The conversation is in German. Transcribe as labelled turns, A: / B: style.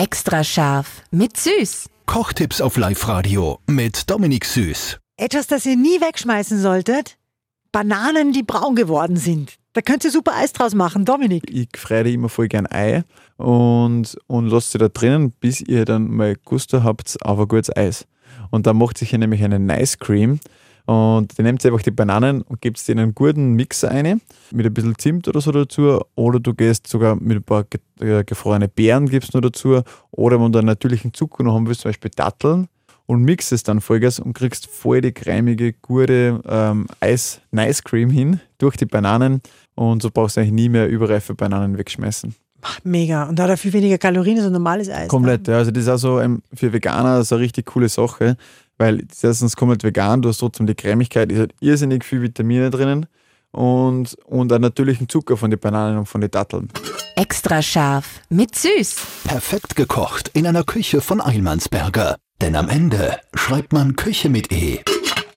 A: Extra scharf mit Süß.
B: Kochtipps auf Live-Radio mit Dominik Süß.
C: Etwas, das ihr nie wegschmeißen solltet. Bananen, die braun geworden sind. Da könnt ihr super Eis draus machen, Dominik.
D: Ich freie immer voll gern Ei und, und lasst sie da drinnen, bis ihr dann mal Gusto habt auf ein gutes Eis. Und da macht sich hier nämlich eine Nice Cream. Und dann nehmt ihr einfach die Bananen und gebt sie in einen guten Mixer rein, mit ein bisschen Zimt oder so dazu. Oder du gehst sogar mit ein paar äh, gefrorene Beeren gibst noch dazu. Oder wenn du einen natürlichen Zucker noch haben willst, zum Beispiel Datteln, und mix es dann Vollgas und kriegst voll die cremige, gute ähm, Eis, Nice Cream hin durch die Bananen. Und so brauchst du eigentlich nie mehr überreife Bananen wegschmeißen.
C: Mega. Und da hat er viel weniger Kalorien als ein normales Eis.
D: Komplett, ja. Also das ist auch so ähm, für Veganer so eine richtig coole Sache, weil erstens komplett vegan, du hast trotzdem die Cremigkeit, ist halt irrsinnig viel Vitamine drinnen und, und einen natürlichen Zucker von den Bananen und von den Datteln.
A: Extra scharf mit Süß.
B: Perfekt gekocht in einer Küche von Eilmannsberger. Denn am Ende schreibt man Küche mit E.